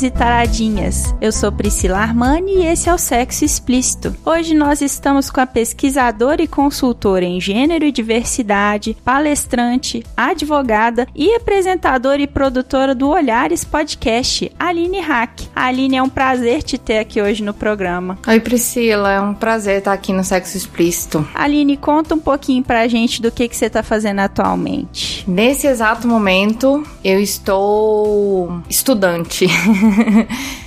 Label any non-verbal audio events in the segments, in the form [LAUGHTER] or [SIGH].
Taradinhos e taradinhas. Eu sou Priscila Armani e esse é o Sexo Explícito. Hoje nós estamos com a pesquisadora e consultora em gênero e diversidade, palestrante, advogada e apresentadora e produtora do Olhares Podcast, Aline Hack. Aline, é um prazer te ter aqui hoje no programa. Oi, Priscila, é um prazer estar aqui no Sexo Explícito. Aline, conta um pouquinho pra gente do que, que você está fazendo atualmente. Nesse exato momento, eu estou estudante. [LAUGHS]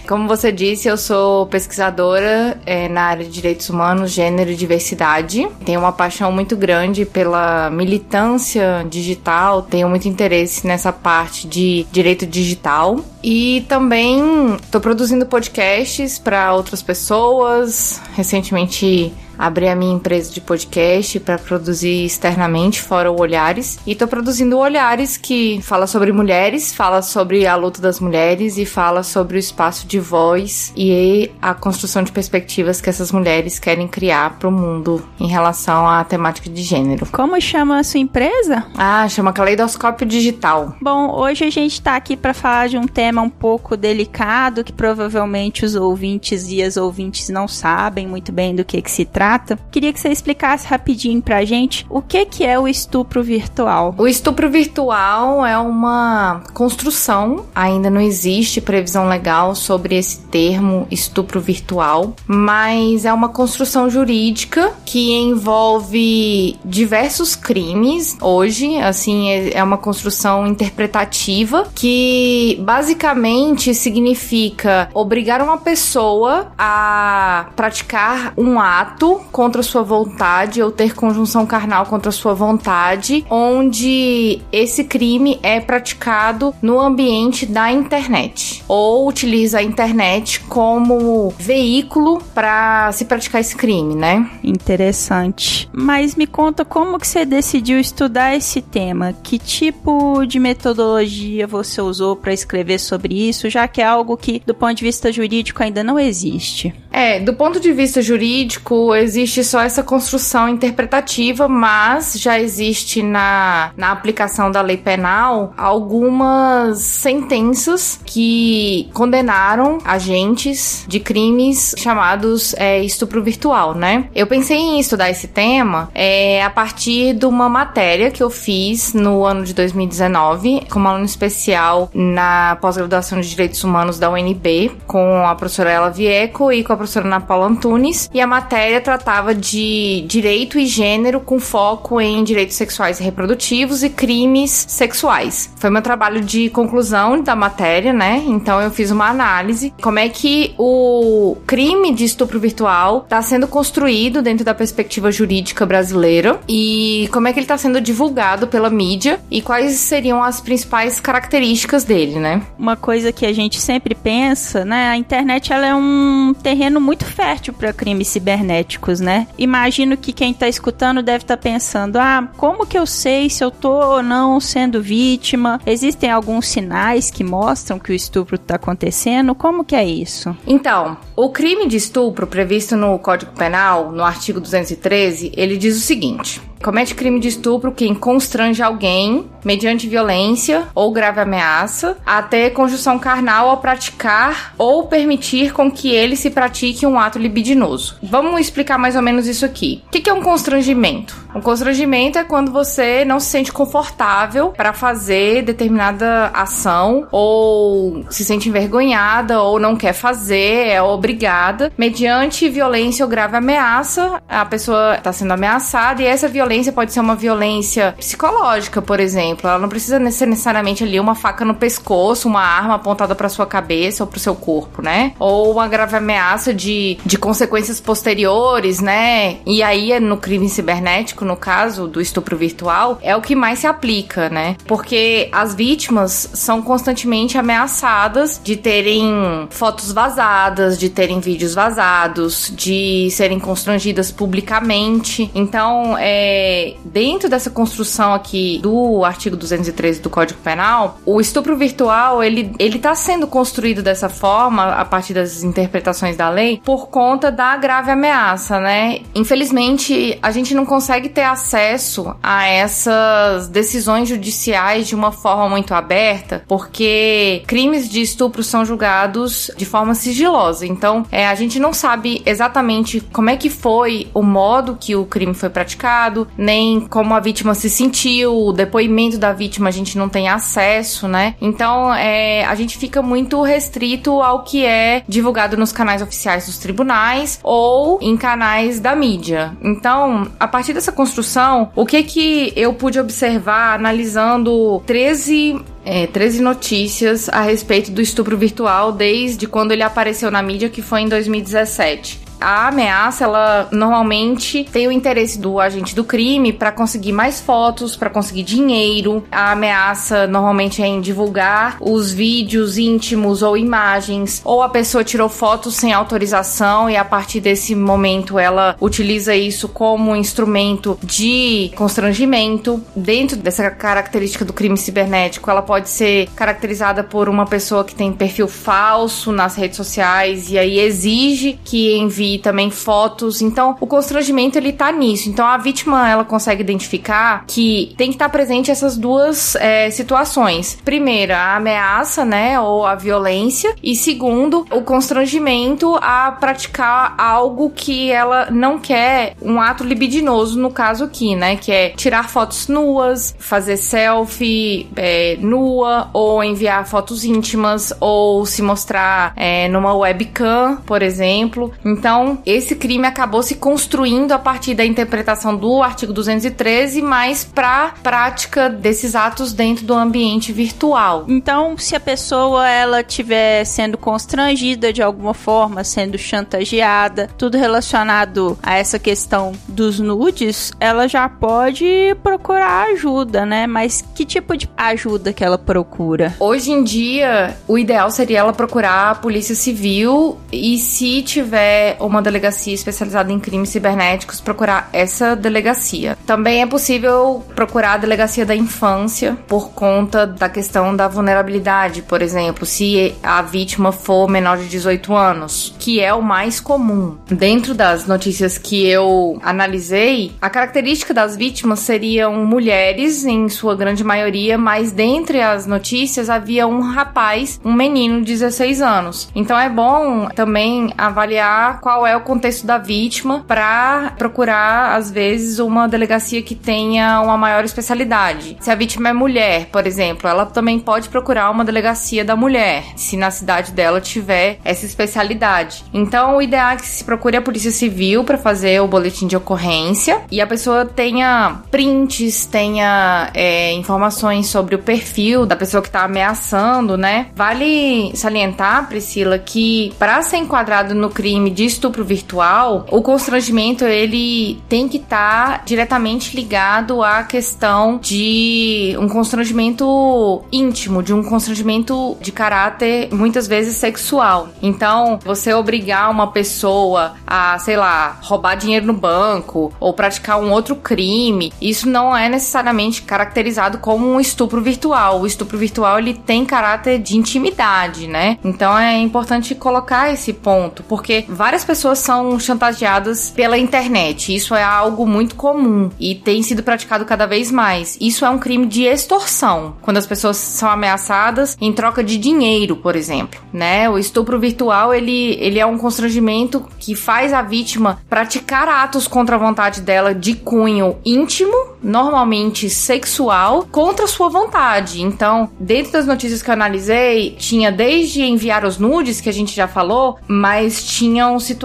Como você disse, eu sou pesquisadora é, na área de direitos humanos, gênero e diversidade. Tenho uma paixão muito grande pela militância digital, tenho muito interesse nessa parte de direito digital. E também estou produzindo podcasts para outras pessoas. Recentemente abri a minha empresa de podcast para produzir externamente, fora o Olhares. E tô produzindo o Olhares, que fala sobre mulheres, fala sobre a luta das mulheres e fala sobre o espaço de voz e a construção de perspectivas que essas mulheres querem criar para o mundo em relação à temática de gênero. Como chama a sua empresa? Ah, chama Caleidoscópio Digital. Bom, hoje a gente está aqui para falar de um tema um pouco delicado que provavelmente os ouvintes e as ouvintes não sabem muito bem do que, que se trata trata. Queria que você explicasse rapidinho pra gente o que, que é o estupro virtual. O estupro virtual é uma construção, ainda não existe previsão legal sobre esse termo estupro virtual, mas é uma construção jurídica que envolve diversos crimes hoje, assim, é, é uma construção interpretativa que basicamente significa obrigar uma pessoa a praticar um ato contra sua vontade ou ter conjunção carnal contra sua vontade, onde esse crime é praticado no ambiente da internet ou utiliza a internet como veículo para se praticar esse crime, né? Interessante. Mas me conta como que você decidiu estudar esse tema? Que tipo de metodologia você usou para escrever sobre isso, já que é algo que do ponto de vista jurídico ainda não existe? É, do ponto de vista jurídico, existe só essa construção interpretativa, mas já existe na, na aplicação da lei penal algumas sentenças que condenaram agentes de crimes chamados é, estupro virtual, né? Eu pensei em estudar esse tema é, a partir de uma matéria que eu fiz no ano de 2019, como aluno especial na pós-graduação de Direitos Humanos da UNB, com a professora Ela Vieco e com a professora Ana Paula Antunes, e a matéria tratava de direito e gênero com foco em direitos sexuais e reprodutivos e crimes sexuais. Foi meu trabalho de conclusão da matéria, né? Então eu fiz uma análise como é que o crime de estupro virtual está sendo construído dentro da perspectiva jurídica brasileira e como é que ele está sendo divulgado pela mídia e quais seriam as principais características dele, né? Uma coisa que a gente sempre pensa, né? A internet ela é um terreno muito fértil para crimes cibernéticos né? Imagino que quem tá escutando deve estar tá pensando: ah, como que eu sei se eu tô ou não sendo vítima? Existem alguns sinais que mostram que o estupro tá acontecendo? Como que é isso? Então, o crime de estupro previsto no Código Penal, no artigo 213, ele diz o seguinte: comete crime de estupro quem constrange alguém mediante violência ou grave ameaça a ter conjunção carnal ao praticar ou permitir com que ele se pratique um ato libidinoso. Vamos explicar mais ou menos isso aqui. O que é um constrangimento? Um constrangimento é quando você não se sente confortável para fazer determinada ação ou se sente envergonhada ou não quer fazer, é obrigada, mediante violência ou grave ameaça, a pessoa está sendo ameaçada e essa violência pode ser uma violência psicológica, por exemplo. Ela não precisa ser necessariamente ali uma faca no pescoço, uma arma apontada para sua cabeça ou para o seu corpo, né? Ou uma grave ameaça de, de consequências posteriores, né? E aí, no crime cibernético, no caso do estupro virtual, é o que mais se aplica, né? Porque as vítimas são constantemente ameaçadas de terem fotos vazadas, de terem vídeos vazados, de serem constrangidas publicamente. Então, é, dentro dessa construção aqui do artigo 213 do Código Penal, o estupro virtual, ele, ele tá sendo construído dessa forma, a partir das interpretações da lei, por conta da grave ameaça, né? Infelizmente, a gente não consegue ter acesso a essas decisões judiciais de uma forma muito aberta, porque crimes de estupro são julgados de forma sigilosa. Então, é, a gente não sabe exatamente como é que foi o modo que o crime foi praticado, nem como a vítima se sentiu, o depoimento da vítima a gente não tem acesso, né? Então, é, a gente fica muito restrito ao que é divulgado nos canais oficiais dos tribunais ou em canais da mídia. Então, a partir dessa construção, o que que eu pude observar analisando 13 é, 13 notícias a respeito do estupro virtual desde quando ele apareceu na mídia, que foi em 2017 a ameaça, ela normalmente tem o interesse do agente do crime para conseguir mais fotos, para conseguir dinheiro. A ameaça normalmente é em divulgar os vídeos íntimos ou imagens, ou a pessoa tirou fotos sem autorização e a partir desse momento ela utiliza isso como instrumento de constrangimento. Dentro dessa característica do crime cibernético, ela pode ser caracterizada por uma pessoa que tem perfil falso nas redes sociais e aí exige que envie também fotos. Então, o constrangimento ele tá nisso. Então, a vítima ela consegue identificar que tem que estar tá presente essas duas é, situações. Primeira, a ameaça, né, ou a violência, e segundo, o constrangimento a praticar algo que ela não quer, um ato libidinoso no caso aqui, né, que é tirar fotos nuas, fazer selfie é, nua, ou enviar fotos íntimas, ou se mostrar é, numa webcam, por exemplo. Então então, esse crime acabou se construindo a partir da interpretação do artigo 213, mais para prática desses atos dentro do ambiente virtual. Então, se a pessoa ela estiver sendo constrangida de alguma forma, sendo chantageada, tudo relacionado a essa questão dos nudes, ela já pode procurar ajuda, né? Mas que tipo de ajuda que ela procura? Hoje em dia, o ideal seria ela procurar a polícia civil e se tiver uma delegacia especializada em crimes cibernéticos, procurar essa delegacia. Também é possível procurar a delegacia da infância por conta da questão da vulnerabilidade, por exemplo, se a vítima for menor de 18 anos, que é o mais comum. Dentro das notícias que eu analisei, a característica das vítimas seriam mulheres, em sua grande maioria, mas dentre as notícias havia um rapaz, um menino de 16 anos. Então é bom também avaliar qual qual é o contexto da vítima para procurar, às vezes, uma delegacia que tenha uma maior especialidade. Se a vítima é mulher, por exemplo, ela também pode procurar uma delegacia da mulher, se na cidade dela tiver essa especialidade. Então, o ideal é que se procure a Polícia Civil para fazer o boletim de ocorrência e a pessoa tenha prints, tenha é, informações sobre o perfil da pessoa que está ameaçando, né? Vale salientar, Priscila, que para ser enquadrado no crime de estupro virtual, o constrangimento ele tem que estar tá diretamente ligado à questão de um constrangimento íntimo, de um constrangimento de caráter muitas vezes sexual. Então, você obrigar uma pessoa a, sei lá, roubar dinheiro no banco ou praticar um outro crime, isso não é necessariamente caracterizado como um estupro virtual. O estupro virtual ele tem caráter de intimidade, né? Então é importante colocar esse ponto, porque várias pessoas pessoas são chantageadas pela internet. Isso é algo muito comum e tem sido praticado cada vez mais. Isso é um crime de extorsão, quando as pessoas são ameaçadas em troca de dinheiro, por exemplo, né? O estupro virtual, ele, ele é um constrangimento que faz a vítima praticar atos contra a vontade dela de cunho íntimo, normalmente sexual, contra sua vontade. Então, dentro das notícias que eu analisei, tinha desde enviar os nudes, que a gente já falou, mas tinham situações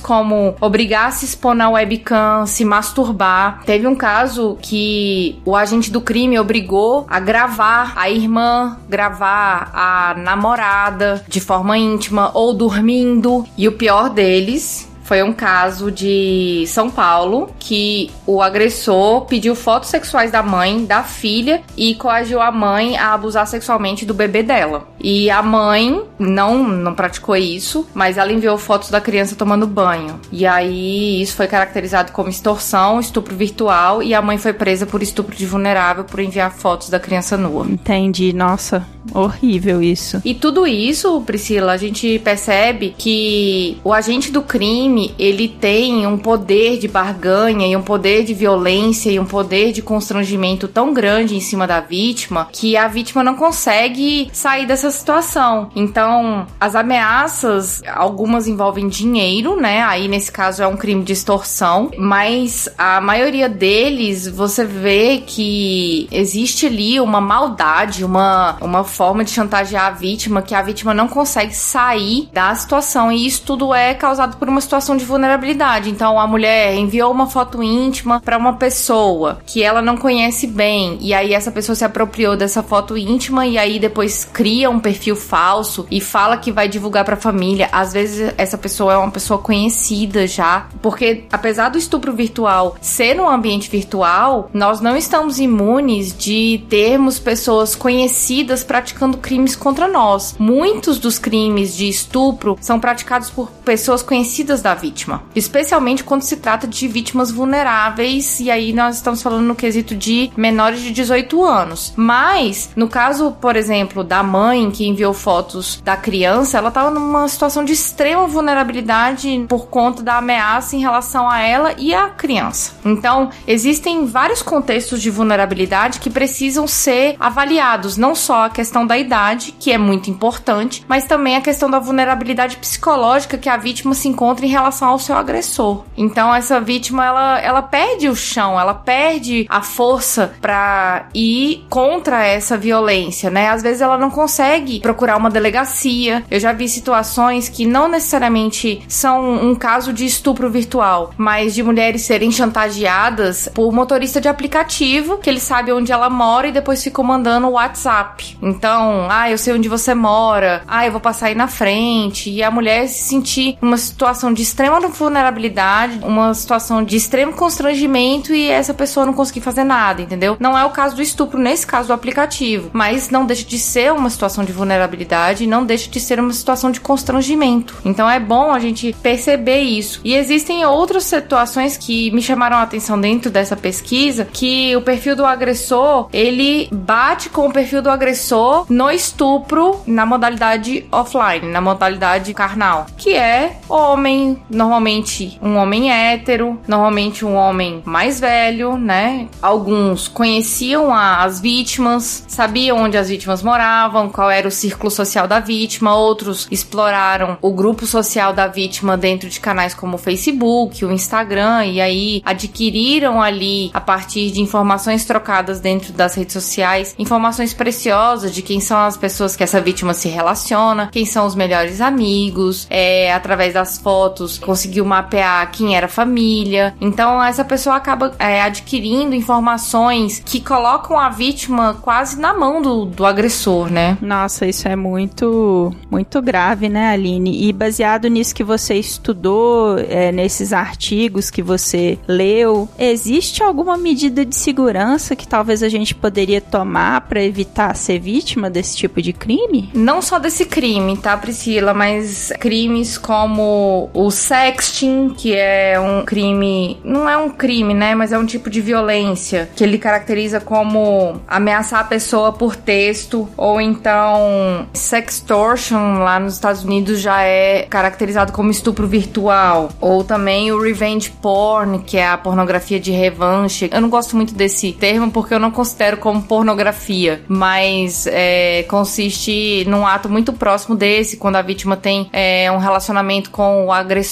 como obrigar a se expor na webcam, se masturbar. Teve um caso que o agente do crime obrigou a gravar a irmã, gravar a namorada de forma íntima ou dormindo. E o pior deles foi um caso de São Paulo que o agressor pediu fotos sexuais da mãe, da filha e coagiu a mãe a abusar sexualmente do bebê dela. E a mãe não não praticou isso, mas ela enviou fotos da criança tomando banho. E aí isso foi caracterizado como extorsão, estupro virtual e a mãe foi presa por estupro de vulnerável por enviar fotos da criança nua. Entendi, nossa, horrível isso. E tudo isso, Priscila, a gente percebe que o agente do crime crime, ele tem um poder de barganha e um poder de violência e um poder de constrangimento tão grande em cima da vítima que a vítima não consegue sair dessa situação. Então, as ameaças, algumas envolvem dinheiro, né? Aí nesse caso é um crime de extorsão, mas a maioria deles você vê que existe ali uma maldade, uma, uma forma de chantagear a vítima que a vítima não consegue sair da situação e isso tudo é causado por uma situação situação de vulnerabilidade. Então a mulher enviou uma foto íntima para uma pessoa que ela não conhece bem e aí essa pessoa se apropriou dessa foto íntima e aí depois cria um perfil falso e fala que vai divulgar para a família. Às vezes essa pessoa é uma pessoa conhecida já, porque apesar do estupro virtual ser um ambiente virtual, nós não estamos imunes de termos pessoas conhecidas praticando crimes contra nós. Muitos dos crimes de estupro são praticados por pessoas conhecidas da vítima, especialmente quando se trata de vítimas vulneráveis, e aí nós estamos falando no quesito de menores de 18 anos. Mas, no caso, por exemplo, da mãe que enviou fotos da criança, ela estava numa situação de extrema vulnerabilidade por conta da ameaça em relação a ela e a criança. Então, existem vários contextos de vulnerabilidade que precisam ser avaliados, não só a questão da idade, que é muito importante, mas também a questão da vulnerabilidade psicológica que a vítima se encontra em relação ao seu agressor. Então essa vítima ela, ela perde o chão, ela perde a força para ir contra essa violência, né? Às vezes ela não consegue procurar uma delegacia. Eu já vi situações que não necessariamente são um caso de estupro virtual, mas de mulheres serem chantageadas por motorista de aplicativo, que ele sabe onde ela mora e depois ficam mandando o WhatsApp. Então, ah, eu sei onde você mora, ah, eu vou passar aí na frente. E a mulher se sentir numa situação de extrema vulnerabilidade, uma situação de extremo constrangimento e essa pessoa não conseguir fazer nada, entendeu? Não é o caso do estupro nesse caso do aplicativo, mas não deixa de ser uma situação de vulnerabilidade, não deixa de ser uma situação de constrangimento. Então é bom a gente perceber isso. E existem outras situações que me chamaram a atenção dentro dessa pesquisa, que o perfil do agressor, ele bate com o perfil do agressor no estupro na modalidade offline, na modalidade carnal, que é homem, normalmente um homem hétero, normalmente um homem mais velho, né? Alguns conheciam a, as vítimas, sabiam onde as vítimas moravam, qual era o círculo social da vítima, outros exploraram o grupo social da vítima dentro de canais como o Facebook, o Instagram, e aí adquiriram ali, a partir de informações trocadas dentro das redes sociais, informações preciosas de quem são as pessoas que essa vítima se relaciona, quem são os melhores amigos, é, através das fotos conseguiu mapear quem era a família. Então essa pessoa acaba é, adquirindo informações que colocam a vítima quase na mão do, do agressor, né? Nossa, isso é muito, muito grave, né, Aline? E baseado nisso que você estudou, é, nesses artigos que você leu, existe alguma medida de segurança que talvez a gente poderia tomar para evitar ser vítima desse tipo de crime? Não só desse crime, tá, Priscila? Mas crimes como o sexting, que é um crime, não é um crime, né, mas é um tipo de violência que ele caracteriza como ameaçar a pessoa por texto ou então sextortion lá nos Estados Unidos já é caracterizado como estupro virtual. Ou também o revenge porn, que é a pornografia de revanche. Eu não gosto muito desse termo porque eu não considero como pornografia, mas é, consiste num ato muito próximo desse, quando a vítima tem é, um relacionamento com o agressor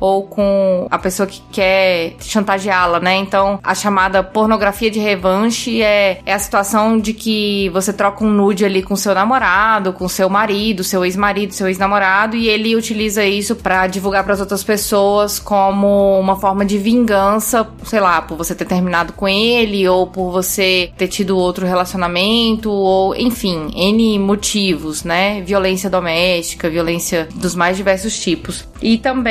ou com a pessoa que quer chantageá-la, né? Então, a chamada pornografia de revanche é, é a situação de que você troca um nude ali com seu namorado, com seu marido, seu ex-marido, seu ex-namorado, e ele utiliza isso para divulgar para as outras pessoas como uma forma de vingança, sei lá, por você ter terminado com ele ou por você ter tido outro relacionamento ou, enfim, N motivos, né? Violência doméstica, violência dos mais diversos tipos. E também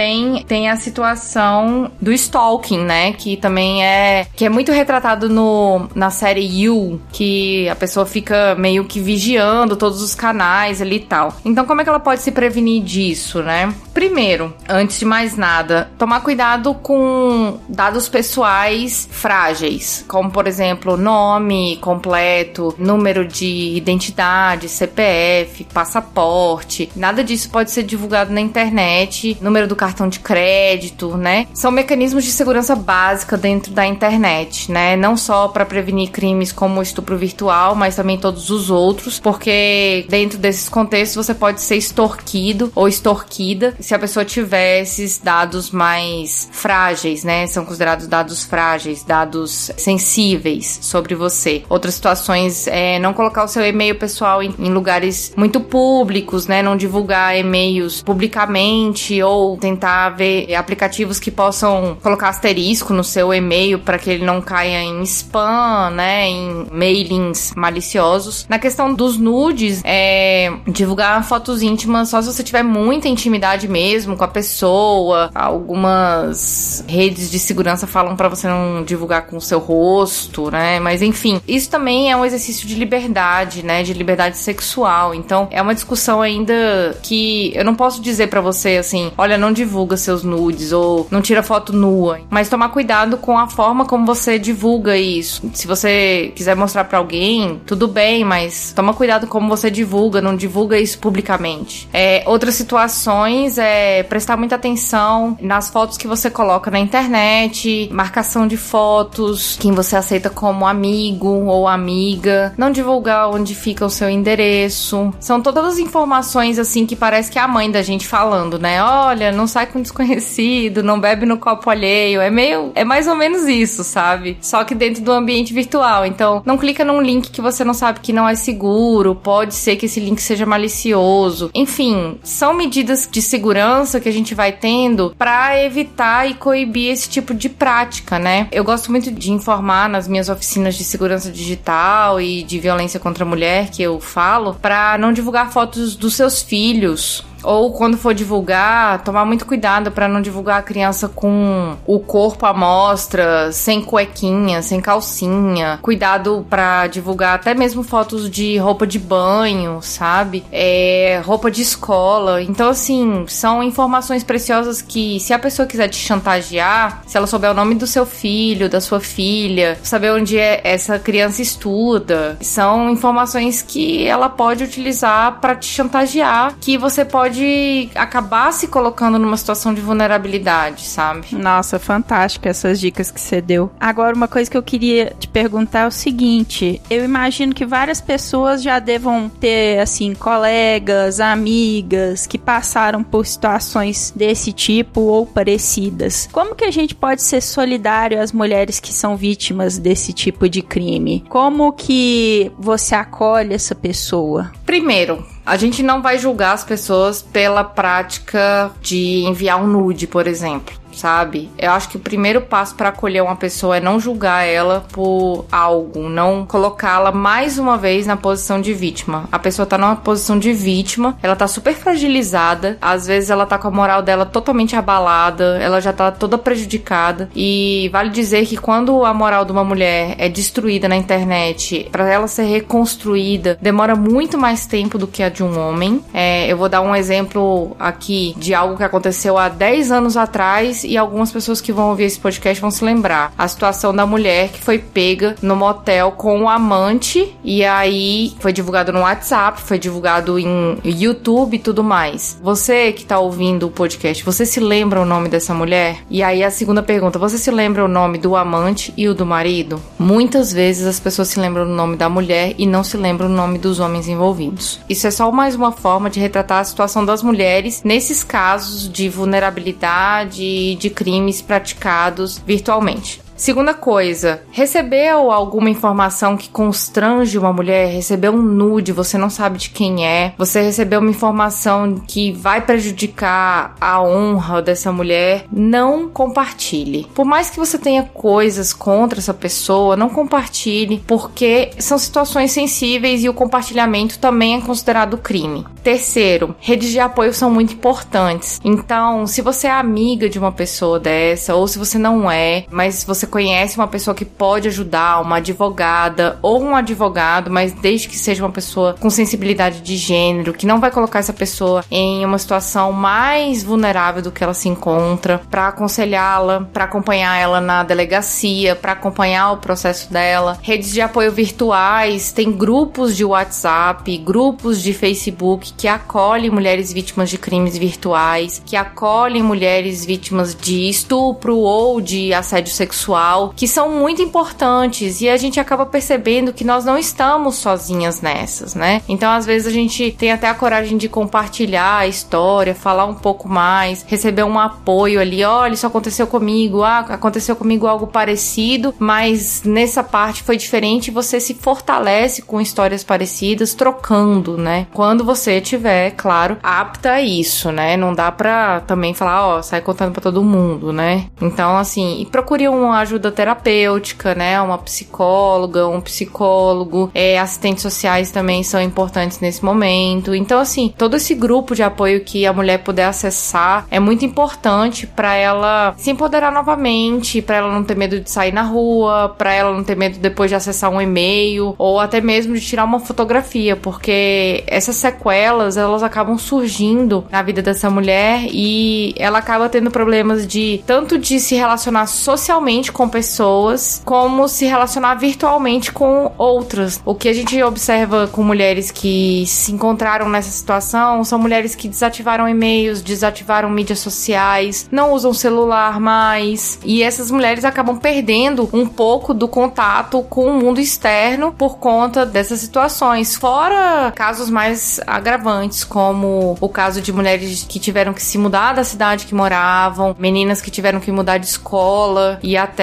tem a situação do stalking, né? Que também é que é muito retratado no, na série You, que a pessoa fica meio que vigiando todos os canais ali e tal. Então, como é que ela pode se prevenir disso, né? Primeiro, antes de mais nada, tomar cuidado com dados pessoais frágeis, como por exemplo, nome completo, número de identidade, CPF, passaporte. Nada disso pode ser divulgado na internet número do cartão de crédito, né? São mecanismos de segurança básica dentro da internet, né? Não só para prevenir crimes como o estupro virtual, mas também todos os outros, porque dentro desses contextos você pode ser extorquido ou extorquida se a pessoa tiver esses dados mais frágeis, né? São considerados dados frágeis, dados sensíveis sobre você. Outras situações é não colocar o seu e-mail pessoal em, lugares muito públicos, né? Não divulgar e-mails publicamente ou tentar ver aplicativos que possam colocar asterisco no seu e-mail para que ele não caia em spam, né, em mailings maliciosos. Na questão dos nudes, é divulgar fotos íntimas só se você tiver muita intimidade mesmo com a pessoa. Algumas redes de segurança falam para você não divulgar com o seu rosto, né? Mas enfim, isso também é um exercício de liberdade, né, de liberdade sexual. Então, é uma discussão ainda que eu não posso dizer para você assim, olha, não divulga seus nudes ou não tira foto nua. Mas tomar cuidado com a forma como você divulga isso. Se você quiser mostrar para alguém, tudo bem, mas toma cuidado como você divulga, não divulga isso publicamente. É, outras situações é prestar muita atenção nas fotos que você coloca na internet, marcação de fotos, quem você aceita como amigo ou amiga, não divulgar onde fica o seu endereço. São todas as informações assim que parece que é a mãe da gente falando, né? Olha, não sai com desconhecido, não bebe no copo alheio. É meio. É mais ou menos isso, sabe? Só que dentro do ambiente virtual. Então, não clica num link que você não sabe que não é seguro. Pode ser que esse link seja malicioso. Enfim, são medidas de segurança que a gente vai tendo para evitar e coibir esse tipo de prática, né? Eu gosto muito de informar nas minhas oficinas de segurança digital e de violência contra a mulher que eu falo, para não divulgar fotos dos seus filhos ou quando for divulgar, tomar muito cuidado para não divulgar a criança com o corpo à mostra, sem cuequinha, sem calcinha. Cuidado para divulgar até mesmo fotos de roupa de banho, sabe? É, roupa de escola. Então, assim, são informações preciosas que, se a pessoa quiser te chantagear, se ela souber o nome do seu filho, da sua filha, saber onde é essa criança estuda, são informações que ela pode utilizar para te chantagear, que você pode pode acabar se colocando numa situação de vulnerabilidade, sabe? Nossa, fantástica essas dicas que você deu. Agora, uma coisa que eu queria te perguntar é o seguinte: eu imagino que várias pessoas já devam ter, assim, colegas, amigas que passaram por situações desse tipo ou parecidas. Como que a gente pode ser solidário às mulheres que são vítimas desse tipo de crime? Como que você acolhe essa pessoa? Primeiro, a gente não vai julgar as pessoas pela prática de enviar um nude, por exemplo sabe? Eu acho que o primeiro passo para acolher uma pessoa é não julgar ela por algo, não colocá-la mais uma vez na posição de vítima. A pessoa tá numa posição de vítima, ela tá super fragilizada, às vezes ela tá com a moral dela totalmente abalada, ela já tá toda prejudicada e vale dizer que quando a moral de uma mulher é destruída na internet, para ela ser reconstruída, demora muito mais tempo do que a de um homem. É, eu vou dar um exemplo aqui de algo que aconteceu há 10 anos atrás e algumas pessoas que vão ouvir esse podcast vão se lembrar. A situação da mulher que foi pega no motel com o um amante e aí foi divulgado no WhatsApp, foi divulgado em YouTube e tudo mais. Você que tá ouvindo o podcast, você se lembra o nome dessa mulher? E aí a segunda pergunta, você se lembra o nome do amante e o do marido? Muitas vezes as pessoas se lembram do nome da mulher e não se lembram o nome dos homens envolvidos. Isso é só mais uma forma de retratar a situação das mulheres nesses casos de vulnerabilidade de crimes praticados virtualmente. Segunda coisa, recebeu alguma informação que constrange uma mulher? Recebeu um nude, você não sabe de quem é. Você recebeu uma informação que vai prejudicar a honra dessa mulher? Não compartilhe. Por mais que você tenha coisas contra essa pessoa, não compartilhe, porque são situações sensíveis e o compartilhamento também é considerado crime. Terceiro, redes de apoio são muito importantes. Então, se você é amiga de uma pessoa dessa, ou se você não é, mas você conhece uma pessoa que pode ajudar, uma advogada ou um advogado, mas desde que seja uma pessoa com sensibilidade de gênero, que não vai colocar essa pessoa em uma situação mais vulnerável do que ela se encontra, para aconselhá-la, para acompanhar ela na delegacia, para acompanhar o processo dela. Redes de apoio virtuais, tem grupos de WhatsApp, grupos de Facebook que acolhem mulheres vítimas de crimes virtuais, que acolhem mulheres vítimas de estupro ou de assédio sexual que são muito importantes e a gente acaba percebendo que nós não estamos sozinhas nessas, né? Então, às vezes a gente tem até a coragem de compartilhar a história, falar um pouco mais, receber um apoio ali, olha, isso aconteceu comigo, ah, aconteceu comigo algo parecido, mas nessa parte foi diferente, você se fortalece com histórias parecidas, trocando, né? Quando você tiver, claro, apta a isso, né? Não dá pra também falar, ó, sai contando para todo mundo, né? Então, assim, procure uma ajuda terapêutica, né? Uma psicóloga, um psicólogo, é, assistentes sociais também são importantes nesse momento. Então, assim, todo esse grupo de apoio que a mulher puder acessar é muito importante para ela se empoderar novamente, para ela não ter medo de sair na rua, para ela não ter medo depois de acessar um e-mail ou até mesmo de tirar uma fotografia, porque essas sequelas elas acabam surgindo na vida dessa mulher e ela acaba tendo problemas de tanto de se relacionar socialmente com pessoas, como se relacionar virtualmente com outras. O que a gente observa com mulheres que se encontraram nessa situação são mulheres que desativaram e-mails, desativaram mídias sociais, não usam celular mais, e essas mulheres acabam perdendo um pouco do contato com o mundo externo por conta dessas situações. Fora casos mais agravantes, como o caso de mulheres que tiveram que se mudar da cidade que moravam, meninas que tiveram que mudar de escola e até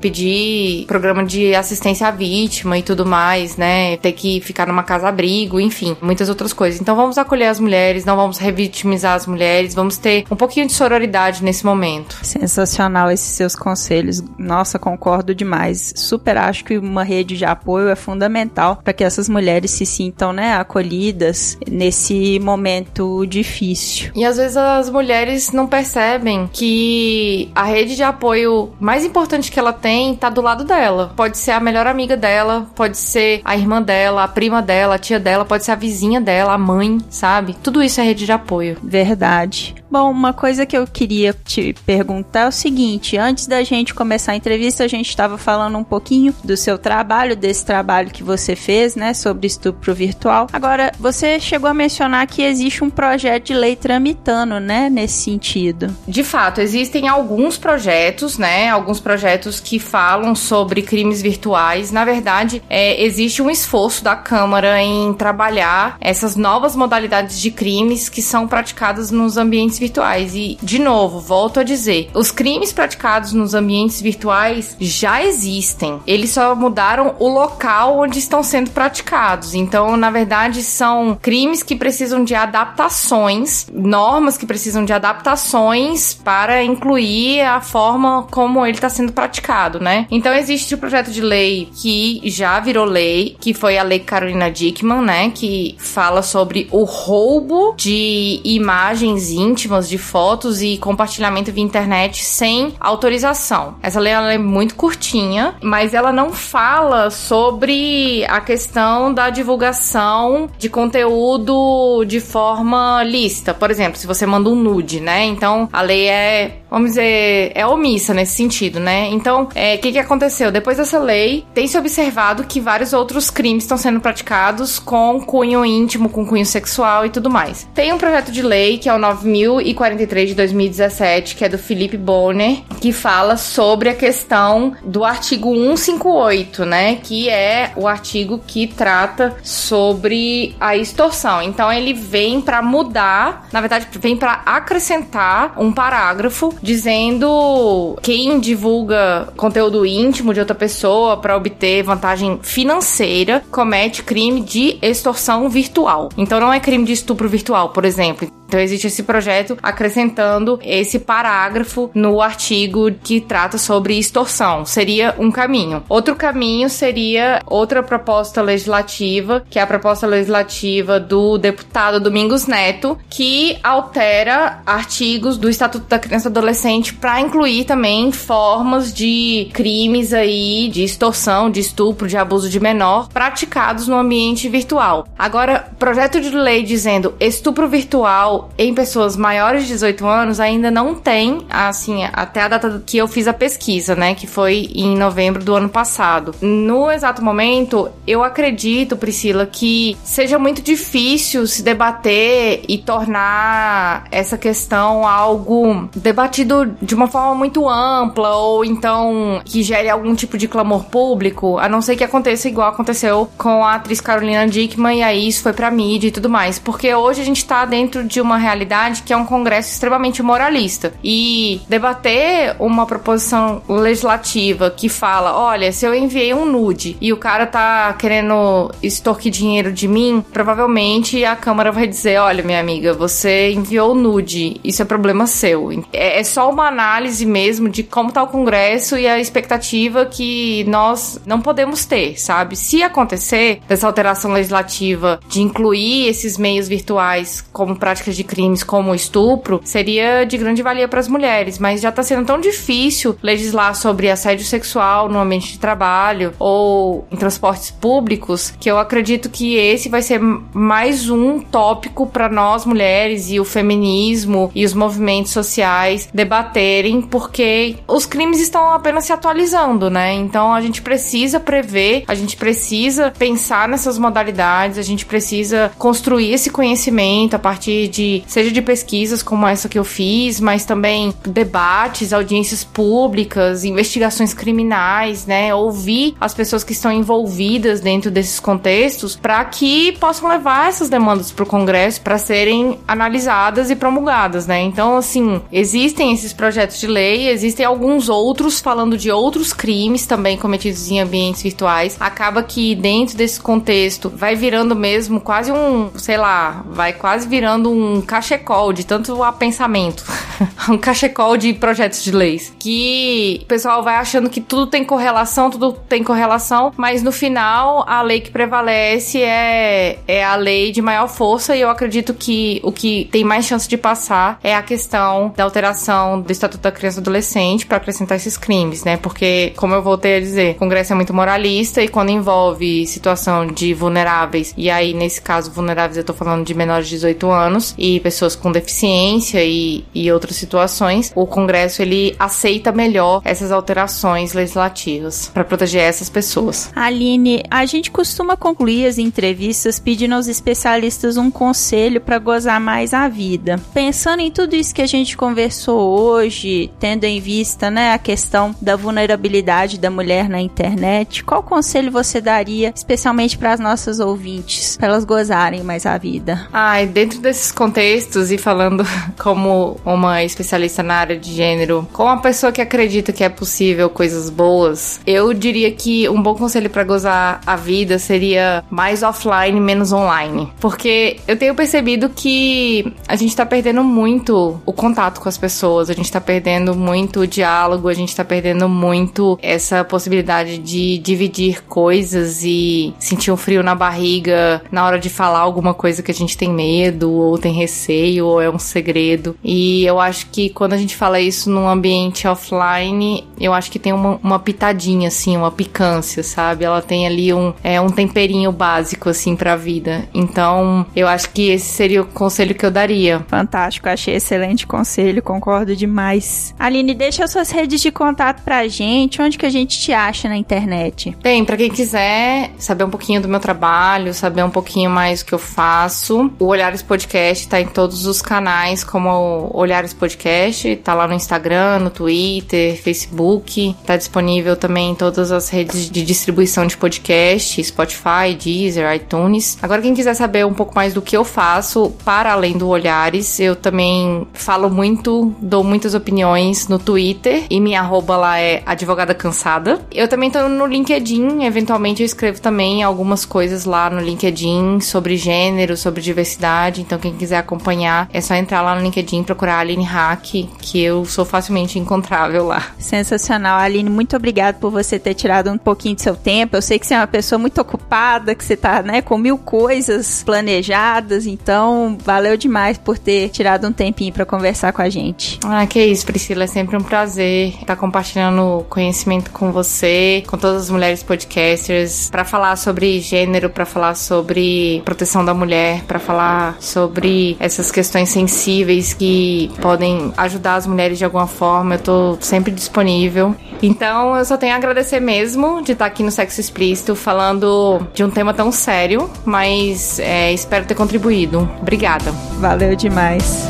pedir programa de assistência à vítima e tudo mais, né? Ter que ficar numa casa-abrigo, enfim, muitas outras coisas. Então vamos acolher as mulheres, não vamos revitimizar as mulheres, vamos ter um pouquinho de sororidade nesse momento. Sensacional esses seus conselhos. Nossa, concordo demais. Super acho que uma rede de apoio é fundamental para que essas mulheres se sintam, né, acolhidas nesse momento difícil. E às vezes as mulheres não percebem que a rede de apoio mais importante importante que ela tem tá do lado dela. Pode ser a melhor amiga dela, pode ser a irmã dela, a prima dela, a tia dela, pode ser a vizinha dela, a mãe, sabe? Tudo isso é rede de apoio. Verdade. Bom, uma coisa que eu queria te perguntar é o seguinte: antes da gente começar a entrevista, a gente estava falando um pouquinho do seu trabalho, desse trabalho que você fez, né, sobre estupro virtual. Agora, você chegou a mencionar que existe um projeto de lei tramitando, né, nesse sentido. De fato, existem alguns projetos, né, alguns projetos que falam sobre crimes virtuais. Na verdade, é, existe um esforço da Câmara em trabalhar essas novas modalidades de crimes que são praticadas nos ambientes virtuais. E, de novo, volto a dizer: os crimes praticados nos ambientes virtuais já existem. Eles só mudaram o local onde estão sendo praticados. Então, na verdade, são crimes que precisam de adaptações, normas que precisam de adaptações para incluir a forma como ele está sendo praticado, né? Então existe o projeto de lei que já virou lei, que foi a lei Carolina Dickman, né? Que fala sobre o roubo de imagens íntimas de fotos e compartilhamento via internet sem autorização. Essa lei é muito curtinha, mas ela não fala sobre a questão da divulgação de conteúdo de forma lícita. Por exemplo, se você manda um nude, né? Então a lei é vamos dizer, é omissa nesse sentido, né? Então, o é, que, que aconteceu? Depois dessa lei, tem se observado que vários outros crimes estão sendo praticados com cunho íntimo, com cunho sexual e tudo mais. Tem um projeto de lei, que é o 9043 de 2017, que é do Felipe Bonner, que fala sobre a questão do artigo 158, né? Que é o artigo que trata sobre a extorsão. Então, ele vem para mudar, na verdade, vem para acrescentar um parágrafo dizendo quem divulga conteúdo íntimo de outra pessoa para obter vantagem financeira comete crime de extorsão virtual. Então não é crime de estupro virtual, por exemplo. Então existe esse projeto acrescentando esse parágrafo no artigo que trata sobre extorsão. Seria um caminho. Outro caminho seria outra proposta legislativa, que é a proposta legislativa do deputado Domingos Neto, que altera artigos do Estatuto da Criança e Adolescente para incluir também formas de crimes aí de extorsão, de estupro, de abuso de menor praticados no ambiente virtual. Agora, projeto de lei dizendo estupro virtual em pessoas maiores de 18 anos ainda não tem, assim, até a data que eu fiz a pesquisa, né, que foi em novembro do ano passado. No exato momento, eu acredito, Priscila, que seja muito difícil se debater e tornar essa questão algo debatido de uma forma muito ampla ou então que gere algum tipo de clamor público, a não ser que aconteça igual aconteceu com a atriz Carolina Dickman e aí isso foi pra mídia e tudo mais, porque hoje a gente tá dentro de uma realidade que é um Congresso extremamente moralista. E debater uma proposição legislativa que fala: olha, se eu enviei um nude e o cara tá querendo extorquir dinheiro de mim, provavelmente a Câmara vai dizer: olha, minha amiga, você enviou nude, isso é problema seu. É, é só uma análise mesmo de como tá o Congresso e a expectativa que nós não podemos ter, sabe? Se acontecer dessa alteração legislativa de incluir esses meios virtuais como práticas de crimes como estupro seria de grande valia para as mulheres, mas já está sendo tão difícil legislar sobre assédio sexual no ambiente de trabalho ou em transportes públicos que eu acredito que esse vai ser mais um tópico para nós mulheres e o feminismo e os movimentos sociais debaterem, porque os crimes estão apenas se atualizando, né? Então a gente precisa prever, a gente precisa pensar nessas modalidades, a gente precisa construir esse conhecimento a partir de seja de pesquisas como essa que eu fiz, mas também debates, audiências públicas, investigações criminais, né? Ouvir as pessoas que estão envolvidas dentro desses contextos para que possam levar essas demandas para o Congresso para serem analisadas e promulgadas, né? Então, assim, existem esses projetos de lei, existem alguns outros falando de outros crimes também cometidos em ambientes virtuais. Acaba que dentro desse contexto vai virando mesmo quase um, sei lá, vai quase virando um cachecol de tanto a pensamento. [LAUGHS] um cachecol de projetos de leis. Que o pessoal vai achando que tudo tem correlação, tudo tem correlação, mas no final a lei que prevalece é, é a lei de maior força e eu acredito que o que tem mais chance de passar é a questão da alteração do Estatuto da Criança e Adolescente para acrescentar esses crimes, né? Porque, como eu voltei a dizer, o Congresso é muito moralista e quando envolve situação de vulneráveis, e aí nesse caso vulneráveis eu tô falando de menores de 18 anos, e pessoas com deficiência e, e outras situações, o Congresso ele aceita melhor essas alterações legislativas para proteger essas pessoas. Aline, a gente costuma concluir as entrevistas pedindo aos especialistas um conselho para gozar mais a vida. Pensando em tudo isso que a gente conversou hoje, tendo em vista né, a questão da vulnerabilidade da mulher na internet, qual conselho você daria, especialmente para as nossas ouvintes, para elas gozarem mais a vida? Ai, dentro desses contextos e falando [LAUGHS] como uma especialista na área de gênero, com uma pessoa que acredita que é possível coisas boas, eu diria que um bom conselho para gozar a vida seria mais offline, menos online. Porque eu tenho percebido que a gente tá perdendo muito o contato com as pessoas, a gente tá perdendo muito o diálogo, a gente tá perdendo muito essa possibilidade de dividir coisas e sentir um frio na barriga na hora de falar alguma coisa que a gente tem medo, ou tem receio, ou é um segredo. E eu acho que quando a gente fala isso num ambiente offline, eu acho que tem uma, uma pitadinha, assim, uma picância, sabe? Ela tem ali um, é, um temperinho básico, assim, pra vida. Então, eu acho que esse seria o conselho que eu daria. Fantástico, achei excelente conselho, concordo demais. Aline, deixa suas redes de contato pra gente, onde que a gente te acha na internet? Tem, pra quem quiser saber um pouquinho do meu trabalho, saber um pouquinho mais do que eu faço, o Olhares Podcast tá em todos os canais, como Olhares Podcast, tá lá no Instagram, no Twitter, Facebook, tá disponível também em todas as redes de distribuição de podcast, Spotify, Deezer, iTunes. Agora, quem quiser saber um pouco mais do que eu faço, para além do Olhares, eu também falo muito, dou muitas opiniões no Twitter e minha arroba lá é advogada cansada. Eu também tô no LinkedIn, eventualmente eu escrevo também algumas coisas lá no LinkedIn sobre gênero, sobre diversidade, então quem quiser acompanhar é só entrar lá no LinkedIn, procurar a Aline Hack, que eu sou facilmente encontrável lá. Sensacional, Aline, muito obrigada por você ter tirado um pouquinho do seu tempo. Eu sei que você é uma pessoa muito ocupada, que você tá, né, com mil coisas planejadas, então valeu demais por ter tirado um tempinho para conversar com a gente. Ah, que isso, Priscila, é sempre um prazer estar compartilhando conhecimento com você, com todas as mulheres podcasters, para falar sobre gênero, para falar sobre proteção da mulher, para falar sobre essas questões sensíveis que podem ajudar as mulheres de alguma forma. Eu tô sempre disponível. Então, eu só tenho a agradecer mesmo de estar aqui no Sexo Explícito falando de um tema tão sério, mas é, espero ter contribuído. Obrigada. Valeu demais.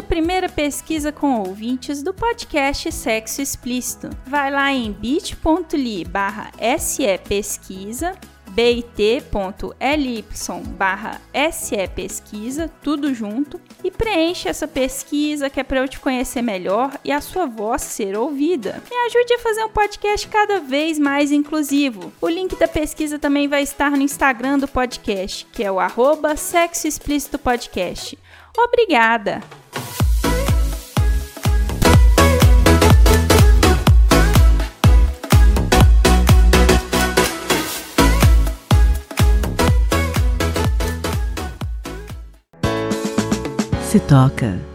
A primeira pesquisa com ouvintes do podcast Sexo Explícito. Vai lá em bit.ly barra pesquisa bit.ly barra pesquisa, tudo junto, e preenche essa pesquisa que é para eu te conhecer melhor e a sua voz ser ouvida. Me ajude a fazer um podcast cada vez mais inclusivo. O link da pesquisa também vai estar no Instagram do podcast, que é o arroba Sexo Explícito Podcast. Obrigada! Se toca.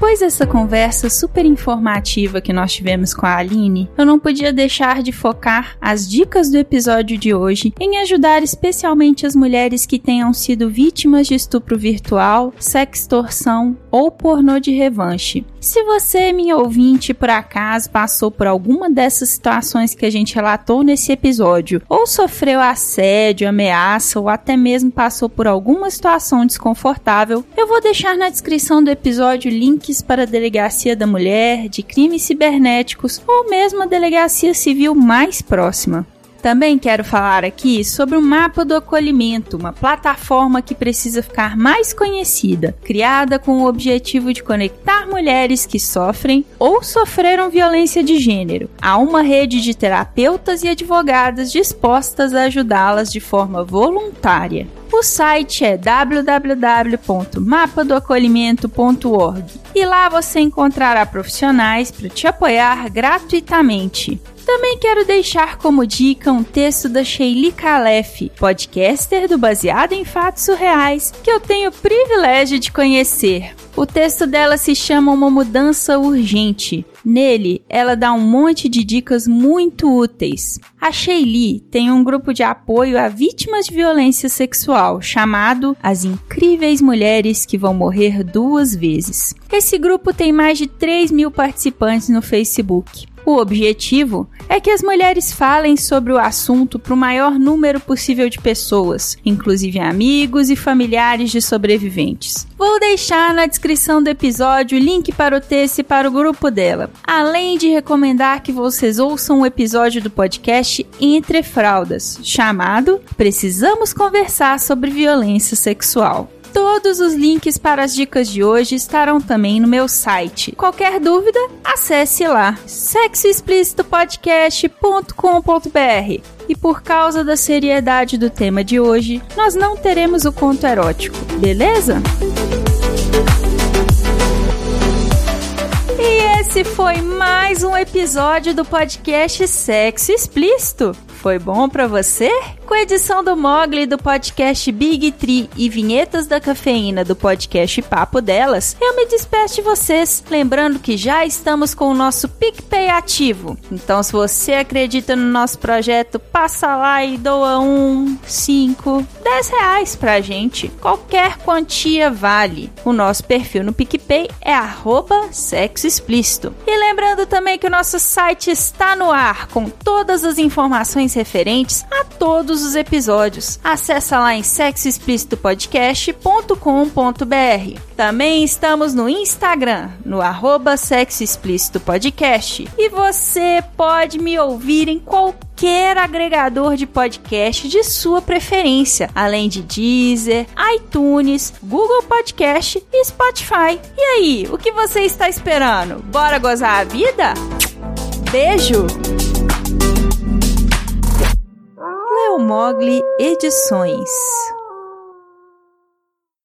Depois dessa conversa super informativa que nós tivemos com a Aline, eu não podia deixar de focar as dicas do episódio de hoje em ajudar especialmente as mulheres que tenham sido vítimas de estupro virtual, sextorção ou pornô de revanche. Se você, minha ouvinte, por acaso passou por alguma dessas situações que a gente relatou nesse episódio, ou sofreu assédio, ameaça, ou até mesmo passou por alguma situação desconfortável, eu vou deixar na descrição do episódio para a Delegacia da Mulher, de Crimes Cibernéticos ou mesmo a Delegacia Civil mais próxima. Também quero falar aqui sobre o Mapa do Acolhimento, uma plataforma que precisa ficar mais conhecida, criada com o objetivo de conectar mulheres que sofrem ou sofreram violência de gênero a uma rede de terapeutas e advogadas dispostas a ajudá-las de forma voluntária. O site é www.mapadoacolhimento.org e lá você encontrará profissionais para te apoiar gratuitamente. Também quero deixar como dica um texto da Sheili Calef, podcaster do Baseado em Fatos Reais, que eu tenho o privilégio de conhecer. O texto dela se chama Uma Mudança Urgente. Nele, ela dá um monte de dicas muito úteis. A Sheili tem um grupo de apoio a vítimas de violência sexual chamado As Incríveis Mulheres que Vão Morrer Duas Vezes. Esse grupo tem mais de 3 mil participantes no Facebook. O objetivo é que as mulheres falem sobre o assunto para o maior número possível de pessoas, inclusive amigos e familiares de sobreviventes. Vou deixar na descrição do episódio o link para o texto e para o grupo dela, além de recomendar que vocês ouçam o um episódio do podcast Entre Fraldas, chamado Precisamos Conversar sobre Violência Sexual. Todos os links para as dicas de hoje estarão também no meu site. Qualquer dúvida, acesse lá sexoexplicitopodcast.com.br. E por causa da seriedade do tema de hoje, nós não teremos o conto erótico, beleza? E esse foi mais um episódio do podcast Sexo Explícito. Foi bom para você? Com edição do Mogli do podcast Big Tree e vinhetas da cafeína do podcast Papo Delas, eu me despeço de vocês, lembrando que já estamos com o nosso PicPay ativo. Então, se você acredita no nosso projeto, passa lá e doa um, cinco, dez reais pra gente. Qualquer quantia vale. O nosso perfil no PicPay é arroba sexo explícito. E lembrando também que o nosso site está no ar com todas as informações referentes a todos os episódios. Acesse lá em sexoexplicitopodcast.com.br. Também estamos no Instagram, no arroba Sexo Explícito Podcast. E você pode me ouvir em qualquer agregador de podcast de sua preferência, além de Deezer, iTunes, Google Podcast e Spotify. E aí, o que você está esperando? Bora gozar a vida? Beijo! Mogli Edições